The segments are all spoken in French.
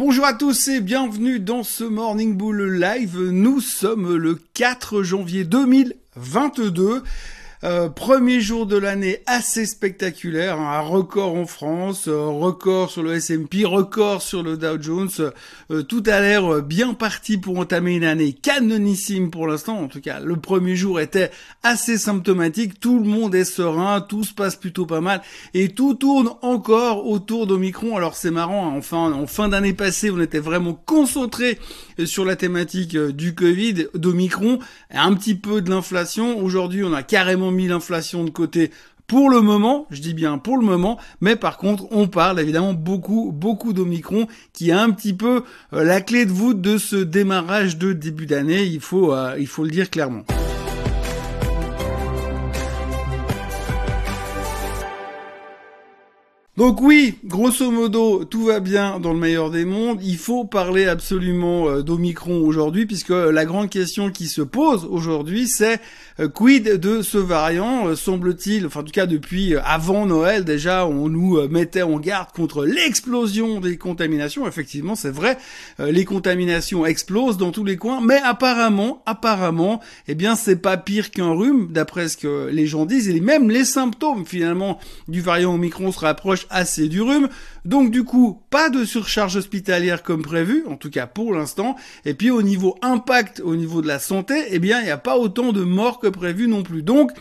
Bonjour à tous et bienvenue dans ce Morning Bull Live. Nous sommes le 4 janvier 2022. Euh, premier jour de l'année assez spectaculaire, hein. un record en France, euh, record sur le S&P, record sur le Dow Jones. Euh, tout a l'air bien parti pour entamer une année canonissime pour l'instant. En tout cas, le premier jour était assez symptomatique. Tout le monde est serein, tout se passe plutôt pas mal et tout tourne encore autour d'Omicron. Alors c'est marrant, hein. enfin en fin d'année passée, on était vraiment concentré sur la thématique du Covid, d'Omicron, un petit peu de l'inflation. Aujourd'hui, on a carrément mis l'inflation de côté pour le moment, je dis bien pour le moment, mais par contre, on parle évidemment beaucoup, beaucoup d'Omicron qui a un petit peu euh, la clé de voûte de ce démarrage de début d'année, il faut, euh, il faut le dire clairement. Donc oui, grosso modo, tout va bien dans le meilleur des mondes. Il faut parler absolument euh, d'Omicron aujourd'hui, puisque la grande question qui se pose aujourd'hui, c'est euh, quid de ce variant euh, Semble-t-il, enfin en tout cas depuis avant Noël déjà, on nous mettait en garde contre l'explosion des contaminations. Effectivement, c'est vrai, les contaminations explosent dans tous les coins, mais apparemment, apparemment, eh bien c'est pas pire qu'un rhume, d'après ce que les gens disent, et même les symptômes finalement du variant Omicron se rapprochent assez du rhume. Donc du coup, pas de surcharge hospitalière comme prévu, en tout cas pour l'instant. Et puis au niveau impact, au niveau de la santé, eh bien il n'y a pas autant de morts que prévu non plus. Donc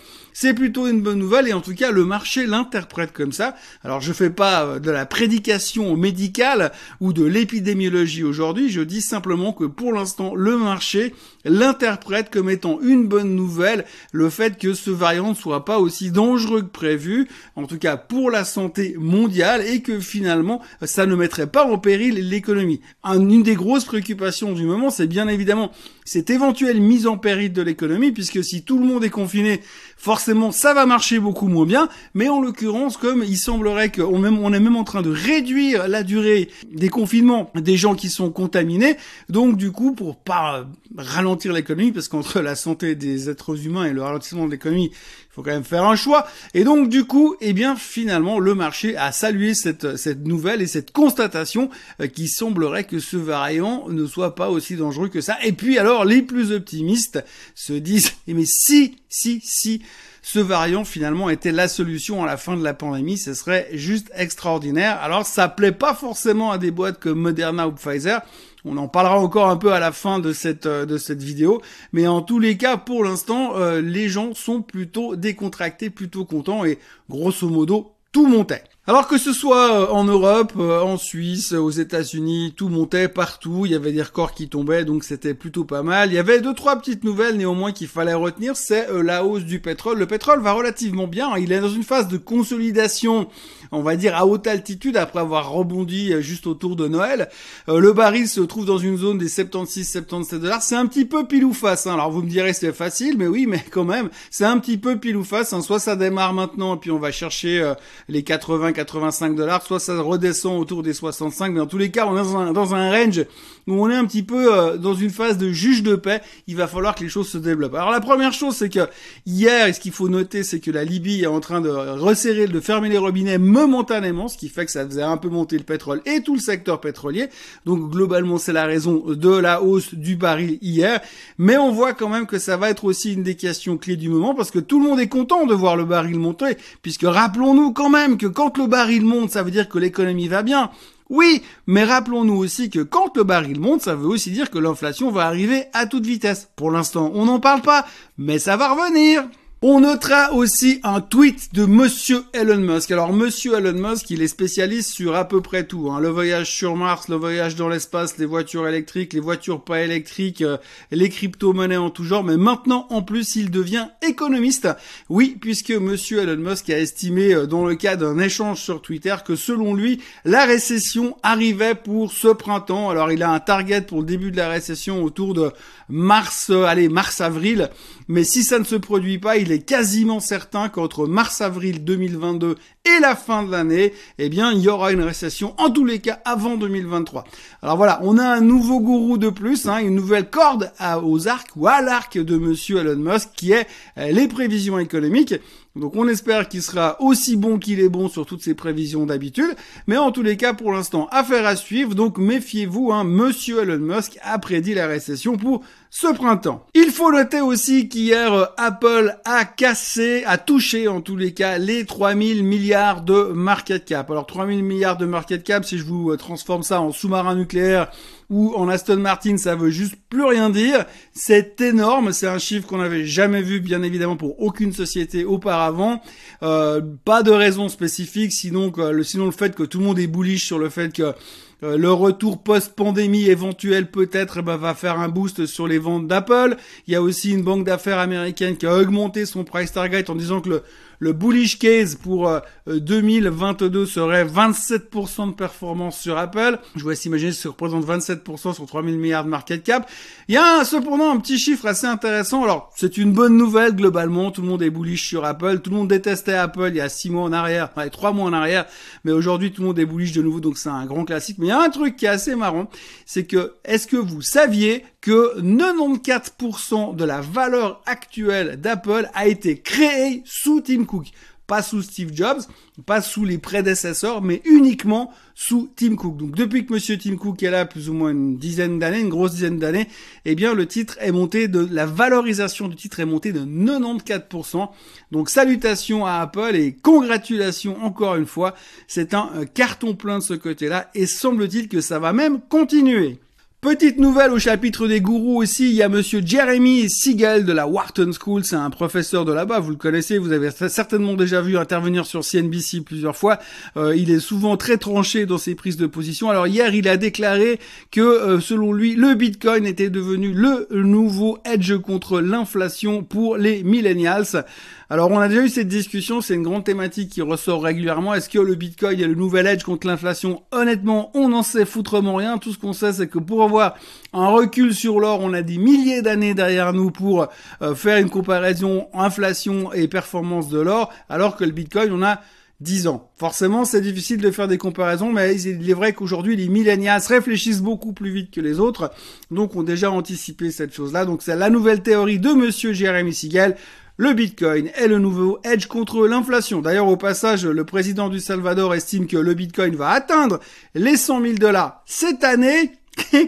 c'est plutôt une bonne nouvelle et en tout cas le marché l'interprète comme ça. Alors je fais pas euh, de la prédication médicale ou de l'épidémiologie aujourd'hui, je dis simplement que pour l'instant le marché l'interprète comme étant une bonne nouvelle le fait que ce variant ne soit pas aussi dangereux que prévu, en tout cas pour la santé mondiale et que finalement ça ne mettrait pas en péril l'économie. Une des grosses préoccupations du moment, c'est bien évidemment cette éventuelle mise en péril de l'économie puisque si tout le monde est confiné, forcément ça va marcher beaucoup moins bien, mais en l'occurrence comme il semblerait qu'on on est même en train de réduire la durée des confinements des gens qui sont contaminés, donc du coup pour pas ralentir l'économie, parce qu'entre la santé des êtres humains et le ralentissement de l'économie, il faut quand même faire un choix. Et donc du coup, eh bien finalement, le marché a salué cette, cette nouvelle et cette constatation euh, qui semblerait que ce variant ne soit pas aussi dangereux que ça. Et puis alors, les plus optimistes se disent, eh mais si, si, si, ce variant finalement était la solution à la fin de la pandémie, ce serait juste extraordinaire. Alors ça plaît pas forcément à des boîtes comme Moderna ou Pfizer, on en parlera encore un peu à la fin de cette euh, de cette vidéo, mais en tous les cas, pour l'instant, euh, les gens sont plutôt décontractés, plutôt contents et grosso modo tout montait. Alors que ce soit euh, en Europe, euh, en Suisse, aux États-Unis, tout montait partout, il y avait des records qui tombaient, donc c'était plutôt pas mal. Il y avait deux trois petites nouvelles néanmoins qu'il fallait retenir, c'est euh, la hausse du pétrole. Le pétrole va relativement bien, hein. il est dans une phase de consolidation, on va dire à haute altitude après avoir rebondi juste autour de Noël. Le baril se trouve dans une zone des 76-77 dollars, c'est un petit peu pile ou face. Hein. Alors vous me direz c'est facile, mais oui, mais quand même, c'est un petit peu pile ou face. Hein. Soit ça démarre maintenant et puis on va chercher les 80 85 dollars, soit ça redescend autour des 65, mais dans tous les cas, on est dans un, range où on est un petit peu euh, dans une phase de juge de paix. Il va falloir que les choses se développent. Alors la première chose, c'est que hier, ce qu'il faut noter, c'est que la Libye est en train de resserrer, de fermer les robinets momentanément, ce qui fait que ça faisait un peu monter le pétrole et tout le secteur pétrolier. Donc globalement, c'est la raison de la hausse du baril hier. Mais on voit quand même que ça va être aussi une des questions clés du moment parce que tout le monde est content de voir le baril monter, puisque rappelons-nous quand même que quand le baril monte, ça veut dire que l'économie va bien. Oui, mais rappelons-nous aussi que quand le baril monte, ça veut aussi dire que l'inflation va arriver à toute vitesse. Pour l'instant, on n'en parle pas, mais ça va revenir. On notera aussi un tweet de Monsieur Elon Musk. Alors Monsieur Elon Musk, il est spécialiste sur à peu près tout. Hein. Le voyage sur Mars, le voyage dans l'espace, les voitures électriques, les voitures pas électriques, euh, les crypto-monnaies en tout genre. Mais maintenant, en plus, il devient économiste. Oui, puisque Monsieur Elon Musk a estimé, euh, dans le cas d'un échange sur Twitter, que selon lui, la récession arrivait pour ce printemps. Alors il a un target pour le début de la récession autour de mars, euh, allez, mars-avril. Mais si ça ne se produit pas, il est quasiment certain qu'entre mars-avril 2022 et la fin de l'année, eh bien, il y aura une récession, en tous les cas, avant 2023. Alors voilà, on a un nouveau gourou de plus, hein, une nouvelle corde aux arcs ou à l'arc de monsieur Elon Musk, qui est euh, les prévisions économiques. Donc on espère qu'il sera aussi bon qu'il est bon sur toutes ses prévisions d'habitude. Mais en tous les cas, pour l'instant, affaire à suivre. Donc méfiez-vous, hein, Monsieur Elon Musk a prédit la récession pour ce printemps. Il faut noter aussi qu'hier, euh, Apple a cassé, a touché en tous les cas les 3000 milliards de market cap. Alors 3000 milliards de market cap, si je vous euh, transforme ça en sous-marin nucléaire ou en Aston Martin, ça veut juste plus rien dire. C'est énorme, c'est un chiffre qu'on n'avait jamais vu, bien évidemment, pour aucune société auparavant. Euh, pas de raison spécifique, sinon, le, sinon le fait que tout le monde est bullish sur le fait que euh, le retour post-pandémie éventuel peut-être eh ben, va faire un boost sur les ventes d'Apple. Il y a aussi une banque d'affaires américaine qui a augmenté son price target en disant que le, le bullish case pour 2022 euh, serait 27% de performance sur Apple. Je vous laisse imaginer ce que représente 27% sur 3000 milliards de market cap. Il y a cependant un petit chiffre assez intéressant. Alors, c'est une bonne nouvelle globalement. Tout le monde est bullish sur Apple. Tout le monde détestait Apple il y a 6 mois en arrière, enfin 3 mois en arrière. Mais aujourd'hui, tout le monde est bullish de nouveau. Donc, c'est un grand classique. Mais il y a un truc qui est assez marrant. C'est que, est-ce que vous saviez que 94% de la valeur actuelle d'Apple a été créée sous Tim Cook. Pas sous Steve Jobs, pas sous les prédécesseurs, mais uniquement sous Tim Cook. Donc depuis que monsieur Tim Cook est là, plus ou moins une dizaine d'années, une grosse dizaine d'années, eh bien le titre est monté de, la valorisation du titre est montée de 94%. Donc salutations à Apple et congratulations encore une fois. C'est un carton plein de ce côté-là et semble-t-il que ça va même continuer. Petite nouvelle au chapitre des gourous aussi, il y a monsieur Jeremy Siegel de la Wharton School, c'est un professeur de là-bas, vous le connaissez, vous avez certainement déjà vu intervenir sur CNBC plusieurs fois. Euh, il est souvent très tranché dans ses prises de position. Alors hier, il a déclaré que euh, selon lui, le Bitcoin était devenu le nouveau edge contre l'inflation pour les millennials. Alors on a déjà eu cette discussion, c'est une grande thématique qui ressort régulièrement. Est-ce que le Bitcoin est le nouvel edge contre l'inflation Honnêtement, on n'en sait foutrement rien. Tout ce qu'on sait, c'est que pour avoir un recul sur l'or, on a des milliers d'années derrière nous pour euh, faire une comparaison inflation et performance de l'or, alors que le Bitcoin, on a 10 ans. Forcément, c'est difficile de faire des comparaisons, mais il est vrai qu'aujourd'hui, les millennials réfléchissent beaucoup plus vite que les autres, donc ont déjà anticipé cette chose-là. Donc c'est la nouvelle théorie de monsieur Jeremy Siegel. Le Bitcoin est le nouveau edge contre l'inflation. D'ailleurs, au passage, le président du Salvador estime que le Bitcoin va atteindre les 100 000 dollars cette année.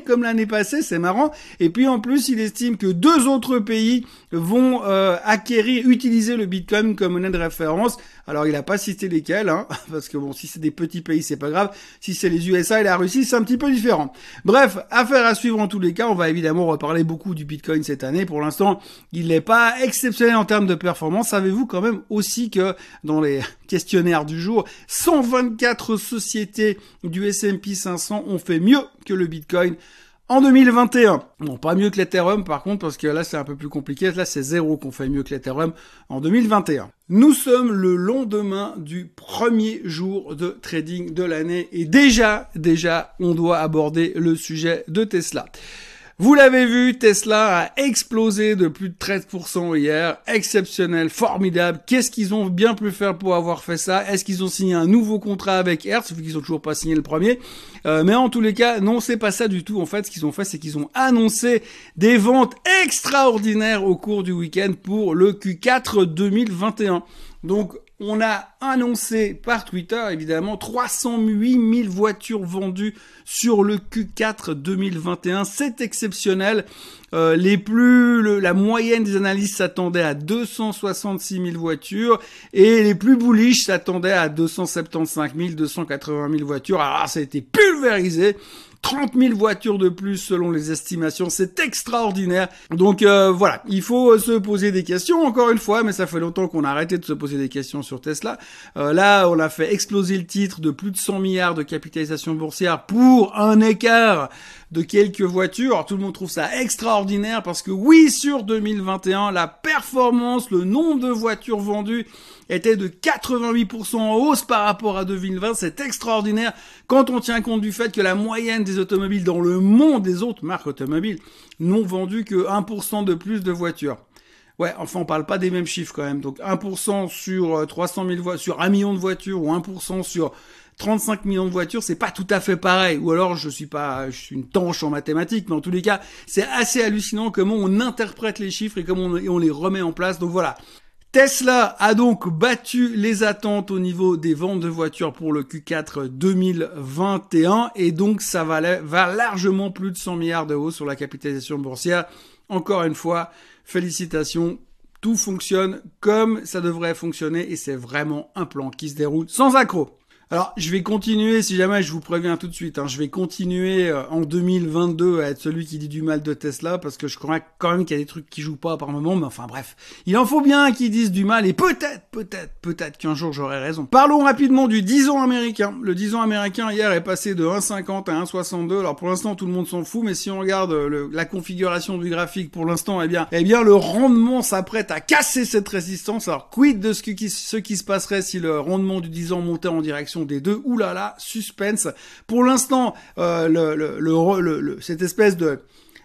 Comme l'année passée, c'est marrant. Et puis en plus, il estime que deux autres pays vont euh, acquérir, utiliser le Bitcoin comme monnaie de référence. Alors il n'a pas cité lesquels, hein, parce que bon, si c'est des petits pays, c'est pas grave. Si c'est les USA et la Russie, c'est un petit peu différent. Bref, affaire à suivre en tous les cas. On va évidemment reparler beaucoup du Bitcoin cette année. Pour l'instant, il n'est pas exceptionnel en termes de performance. Savez-vous quand même aussi que dans les questionnaires du jour, 124 sociétés du S&P 500 ont fait mieux que le Bitcoin en 2021. Bon, pas mieux que l'Ethereum par contre, parce que là c'est un peu plus compliqué. Là c'est zéro qu'on fait mieux que l'Ethereum en 2021. Nous sommes le lendemain du premier jour de trading de l'année et déjà, déjà, on doit aborder le sujet de Tesla. Vous l'avez vu, Tesla a explosé de plus de 13% hier. Exceptionnel, formidable. Qu'est-ce qu'ils ont bien pu faire pour avoir fait ça? Est-ce qu'ils ont signé un nouveau contrat avec Hertz vu qu'ils ont toujours pas signé le premier euh, Mais en tous les cas, non, c'est pas ça du tout. En fait, ce qu'ils ont fait, c'est qu'ils ont annoncé des ventes extraordinaires au cours du week-end pour le Q4 2021. Donc, on a annoncé par Twitter, évidemment, 308 000 voitures vendues sur le Q4 2021. C'est exceptionnel. Euh, les plus, la moyenne des analystes s'attendait à 266 000 voitures et les plus bullish s'attendaient à 275 000, 280 000 voitures. Alors ça a été pulvérisé. 30 000 voitures de plus selon les estimations, c'est extraordinaire. Donc euh, voilà, il faut se poser des questions encore une fois, mais ça fait longtemps qu'on a arrêté de se poser des questions sur Tesla. Euh, là, on a fait exploser le titre de plus de 100 milliards de capitalisation boursière pour un écart de quelques voitures. Alors, tout le monde trouve ça extraordinaire parce que oui, sur 2021, la performance, le nombre de voitures vendues était de 88% en hausse par rapport à 2020. C'est extraordinaire quand on tient compte du fait que la moyenne des automobiles dans le monde des autres marques automobiles n'ont vendu que 1% de plus de voitures. Ouais, enfin, on parle pas des mêmes chiffres quand même. Donc, 1% sur 300 000 voitures, sur 1 million de voitures, ou 1% sur 35 millions de voitures, c'est pas tout à fait pareil. Ou alors, je suis pas, je suis une tanche en mathématiques, mais en tous les cas, c'est assez hallucinant comment on interprète les chiffres et comment on, les remet en place. Donc voilà. Tesla a donc battu les attentes au niveau des ventes de voitures pour le Q4 2021 et donc ça va, va largement plus de 100 milliards d'euros sur la capitalisation boursière. Encore une fois, félicitations, tout fonctionne comme ça devrait fonctionner et c'est vraiment un plan qui se déroule sans accroc. Alors, je vais continuer, si jamais je vous préviens tout de suite, hein, je vais continuer euh, en 2022 à être celui qui dit du mal de Tesla, parce que je crois quand même qu'il y a des trucs qui jouent pas par moment, mais enfin bref. Il en faut bien qu'ils disent du mal, et peut-être, peut-être, peut-être qu'un jour j'aurai raison. Parlons rapidement du 10 ans américain. Le 10 ans américain hier est passé de 1,50 à 1,62. Alors pour l'instant tout le monde s'en fout, mais si on regarde euh, la configuration du graphique pour l'instant, eh bien, eh bien le rendement s'apprête à casser cette résistance. Alors quid de ce qui, ce qui se passerait si le rendement du 10 ans montait en direction des deux. Oulala, suspense. Pour l'instant, euh, cette espèce de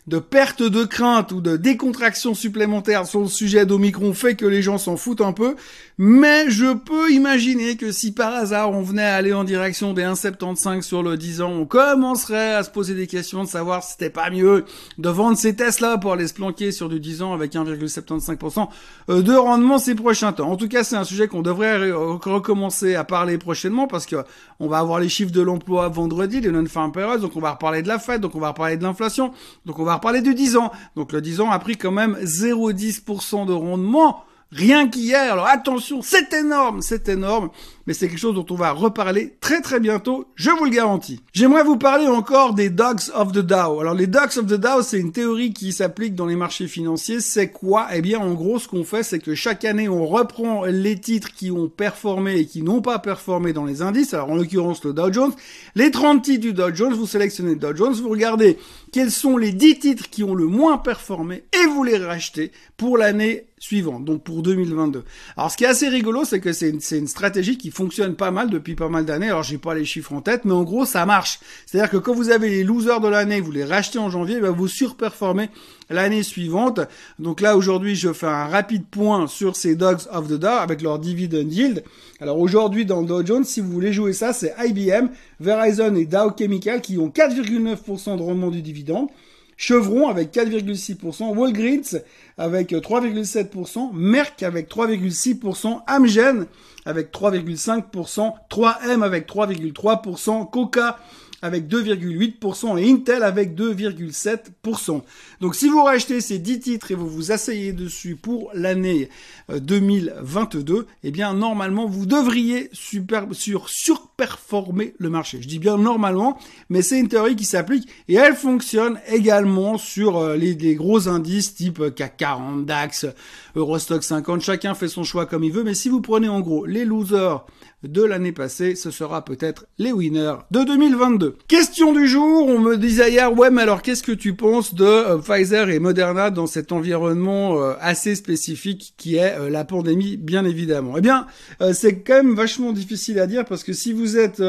de perte de crainte ou de décontraction supplémentaire sur le sujet d'Omicron fait que les gens s'en foutent un peu. Mais je peux imaginer que si par hasard on venait à aller en direction des 1,75 sur le 10 ans, on commencerait à se poser des questions de savoir si c'était pas mieux de vendre ces Tesla pour aller se planquer sur du 10 ans avec 1,75% euh, de rendement ces prochains temps. En tout cas, c'est un sujet qu'on devrait recommencer à parler prochainement parce que on va avoir les chiffres de l'emploi vendredi, les non-farm payrolls, donc on va reparler de la fête, donc on va reparler de l'inflation, donc on va reparler du 10 ans. Donc le 10 ans a pris quand même 0,10% de rendement rien qu'hier. Alors attention, c'est énorme, c'est énorme mais c'est quelque chose dont on va reparler très très bientôt, je vous le garantis. J'aimerais vous parler encore des Dogs of the Dow. Alors les Dogs of the Dow, c'est une théorie qui s'applique dans les marchés financiers. C'est quoi? Eh bien en gros, ce qu'on fait, c'est que chaque année, on reprend les titres qui ont performé et qui n'ont pas performé dans les indices. Alors en l'occurrence le Dow Jones. Les 30 titres du Dow Jones, vous sélectionnez le Dow Jones, vous regardez quels sont les 10 titres qui ont le moins performé et vous les rachetez pour l'année suivante, donc pour 2022. Alors ce qui est assez rigolo, c'est que c'est une, une stratégie qui fonctionne pas mal depuis pas mal d'années. Alors j'ai pas les chiffres en tête, mais en gros ça marche. C'est-à-dire que quand vous avez les losers de l'année, vous les rachetez en janvier, bah, vous surperformez l'année suivante. Donc là aujourd'hui je fais un rapide point sur ces Dogs of the Dow avec leur dividend yield. Alors aujourd'hui dans le Dow Jones, si vous voulez jouer ça, c'est IBM, Verizon et Dow Chemical qui ont 4,9% de rendement du dividende. Chevron avec 4,6%, Walgreens avec 3,7%, Merck avec 3,6%, Amgen avec 3,5%, 3M avec 3,3%, Coca avec 2,8% et Intel avec 2,7%. Donc si vous rachetez ces 10 titres et vous vous asseyez dessus pour l'année 2022, euh, eh bien normalement vous devriez super, sur, surperformer le marché. Je dis bien normalement, mais c'est une théorie qui s'applique et elle fonctionne également sur euh, les, gros indices type CAC 40, DAX, Eurostock 50. Chacun fait son choix comme il veut, mais si vous prenez en gros les losers de l'année passée, ce sera peut-être les winners de 2022. Question du jour, on me disait hier, ouais mais alors qu'est-ce que tu penses de euh, Pfizer et Moderna dans cet environnement euh, assez spécifique qui est euh, la pandémie bien évidemment? Eh bien, c'est quand même vachement difficile à dire parce que si vous êtes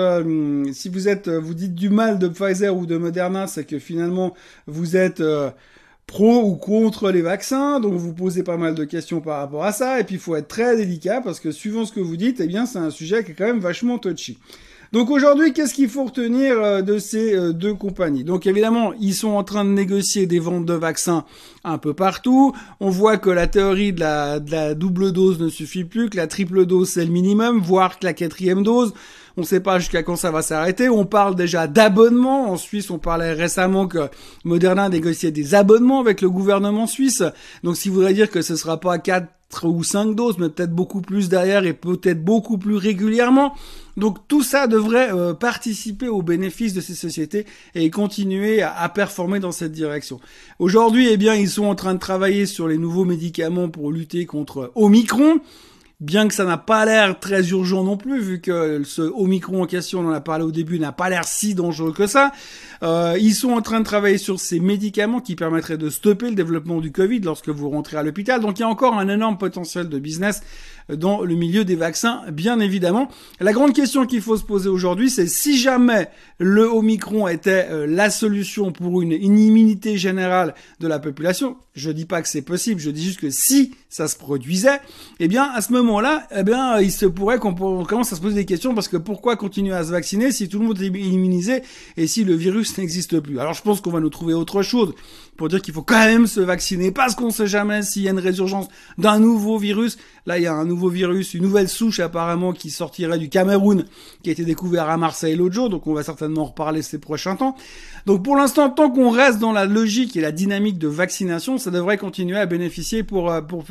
si vous êtes vous dites du mal de Pfizer ou de Moderna, c'est que finalement vous êtes pro ou contre les vaccins, donc vous posez pas mal de questions par rapport à ça, et puis il faut être très délicat parce que suivant ce que vous dites, eh bien c'est un sujet qui est quand même vachement touchy. Donc aujourd'hui, qu'est-ce qu'il faut retenir euh, de ces euh, deux compagnies? Donc évidemment, ils sont en train de négocier des ventes de vaccins un peu partout. On voit que la théorie de la, de la double dose ne suffit plus, que la triple dose c'est le minimum, voire que la quatrième dose. On ne sait pas jusqu'à quand ça va s'arrêter. On parle déjà d'abonnements. En Suisse, on parlait récemment que Moderna négociait des abonnements avec le gouvernement suisse. Donc, ce qui voudrait dire que ce sera pas quatre ou cinq doses, mais peut-être beaucoup plus derrière et peut-être beaucoup plus régulièrement. Donc tout ça devrait euh, participer aux bénéfices de ces sociétés et continuer à, à performer dans cette direction. Aujourd'hui, eh bien, ils sont en train de travailler sur les nouveaux médicaments pour lutter contre Omicron bien que ça n'a pas l'air très urgent non plus, vu que ce Omicron en question, on en a parlé au début, n'a pas l'air si dangereux que ça. Euh, ils sont en train de travailler sur ces médicaments qui permettraient de stopper le développement du Covid lorsque vous rentrez à l'hôpital. Donc il y a encore un énorme potentiel de business dans le milieu des vaccins, bien évidemment. La grande question qu'il faut se poser aujourd'hui, c'est si jamais le Omicron était euh, la solution pour une, une immunité générale de la population, je dis pas que c'est possible, je dis juste que si ça se produisait, eh bien à ce moment-là, eh bien il se pourrait qu'on commence à se poser des questions parce que pourquoi continuer à se vacciner si tout le monde est immunisé et si le virus n'existe plus? Alors je pense qu'on va nous trouver autre chose pour dire qu'il faut quand même se vacciner parce qu'on sait jamais s'il y a une résurgence d'un nouveau virus. Là, il y a un nouveau virus, une nouvelle souche apparemment qui sortirait du Cameroun, qui a été découvert à Marseille l'autre jour, donc on va certainement en reparler ces prochains temps. Donc pour l'instant, tant qu'on reste dans la logique et la dynamique de vaccination, ça devrait continuer à bénéficier pour, euh, pour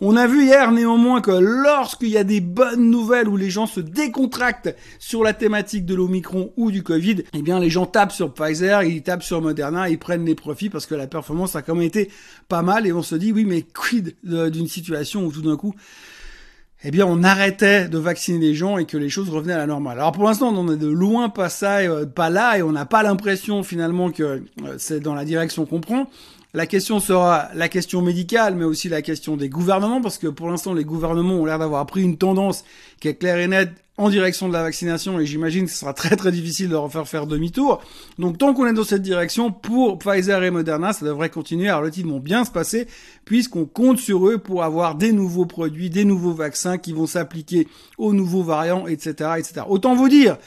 On a vu hier néanmoins que lorsqu'il y a des bonnes nouvelles où les gens se décontractent sur la thématique de l'Omicron ou du Covid, eh bien les gens tapent sur Pfizer, ils tapent sur Moderna, ils prennent les profits parce que la performance a quand même été pas mal et on se dit oui mais quid d'une situation où tout d'un coup eh bien, on arrêtait de vacciner les gens et que les choses revenaient à la normale. Alors pour l'instant, on est de loin pas ça, euh, pas là, et on n'a pas l'impression finalement que euh, c'est dans la direction qu'on prend. La question sera la question médicale, mais aussi la question des gouvernements, parce que pour l'instant, les gouvernements ont l'air d'avoir pris une tendance qui est claire et nette en direction de la vaccination et j'imagine que ce sera très très difficile de leur faire faire demi-tour. Donc tant qu'on est dans cette direction, pour Pfizer et Moderna, ça devrait continuer à relativement bien se passer puisqu'on compte sur eux pour avoir des nouveaux produits, des nouveaux vaccins qui vont s'appliquer aux nouveaux variants, etc., etc. Autant vous dire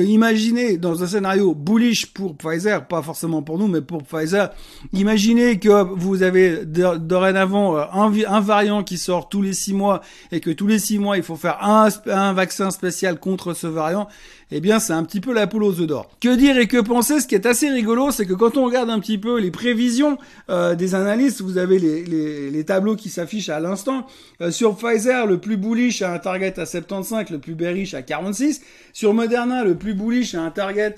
imaginez dans un scénario bullish pour Pfizer, pas forcément pour nous, mais pour Pfizer, imaginez que vous avez dorénavant euh, un, variant qui sort tous les six mois et que tous les six mois il faut faire un vaccin spécial contre ce variant eh bien c'est un petit peu la poule aux d'or. Que dire et que penser Ce qui est assez rigolo, c'est que quand on regarde un petit peu les prévisions euh, des analystes, vous avez les, les, les tableaux qui s'affichent à l'instant. Euh, sur Pfizer, le plus bullish a un target à 75, le plus bearish à 46. Sur Moderna, le plus bullish a un target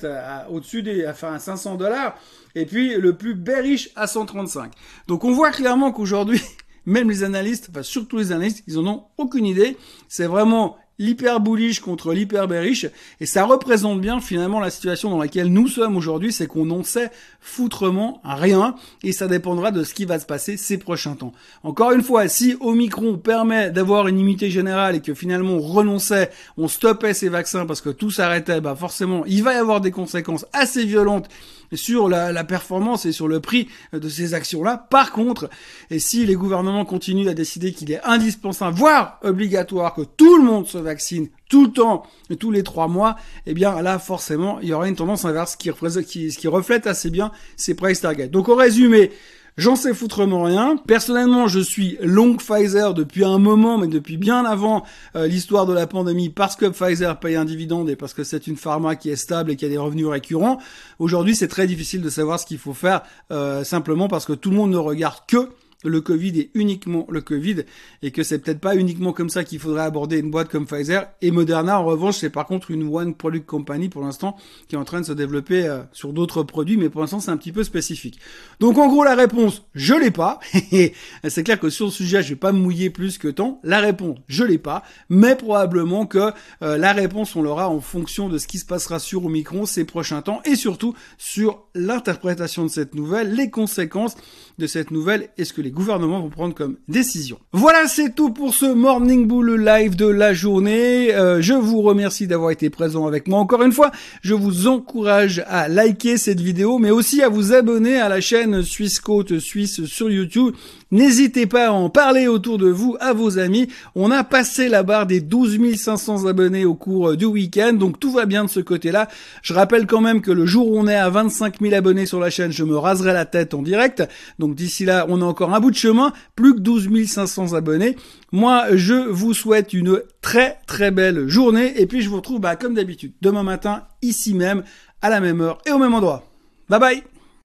au-dessus des, enfin à 500 dollars. Et puis le plus bearish à 135. Donc on voit clairement qu'aujourd'hui, même les analystes, enfin surtout les analystes, ils en ont aucune idée. C'est vraiment l'hyper bullish contre l'hyper bearish et ça représente bien finalement la situation dans laquelle nous sommes aujourd'hui, c'est qu'on n'en sait foutrement rien et ça dépendra de ce qui va se passer ces prochains temps. Encore une fois, si Omicron permet d'avoir une immunité générale et que finalement on renonçait, on stoppait ces vaccins parce que tout s'arrêtait, bah forcément il va y avoir des conséquences assez violentes sur la, la, performance et sur le prix de ces actions-là. Par contre, et si les gouvernements continuent à décider qu'il est indispensable, voire obligatoire, que tout le monde se vaccine tout le temps, tous les trois mois, eh bien là forcément il y aura une tendance inverse qui, qui, qui reflète assez bien ces price targets. Donc au résumé, J'en sais foutrement rien. Personnellement, je suis long Pfizer depuis un moment, mais depuis bien avant euh, l'histoire de la pandémie, parce que Pfizer paye un dividende et parce que c'est une pharma qui est stable et qui a des revenus récurrents. Aujourd'hui, c'est très difficile de savoir ce qu'il faut faire, euh, simplement parce que tout le monde ne regarde que le Covid est uniquement le Covid et que c'est peut-être pas uniquement comme ça qu'il faudrait aborder une boîte comme Pfizer. Et Moderna, en revanche, c'est par contre une one product company pour l'instant qui est en train de se développer euh, sur d'autres produits, mais pour l'instant c'est un petit peu spécifique. Donc en gros la réponse, je l'ai pas. c'est clair que sur le sujet, je vais pas me mouiller plus que tant. La réponse, je l'ai pas, mais probablement que euh, la réponse on l'aura en fonction de ce qui se passera sur Omicron ces prochains temps et surtout sur l'interprétation de cette nouvelle, les conséquences de cette nouvelle et ce que les gouvernements vont prendre comme décision. Voilà, c'est tout pour ce Morning Bull live de la journée. Euh, je vous remercie d'avoir été présent avec moi encore une fois. Je vous encourage à liker cette vidéo, mais aussi à vous abonner à la chaîne Suisse Côte Suisse sur YouTube. N'hésitez pas à en parler autour de vous, à vos amis. On a passé la barre des 12 500 abonnés au cours du week-end, donc tout va bien de ce côté-là. Je rappelle quand même que le jour où on est à 25 000 abonnés sur la chaîne, je me raserai la tête en direct. Donc d'ici là, on a encore un bout de chemin, plus que 12 500 abonnés. Moi, je vous souhaite une très très belle journée et puis je vous retrouve bah, comme d'habitude demain matin, ici même, à la même heure et au même endroit. Bye bye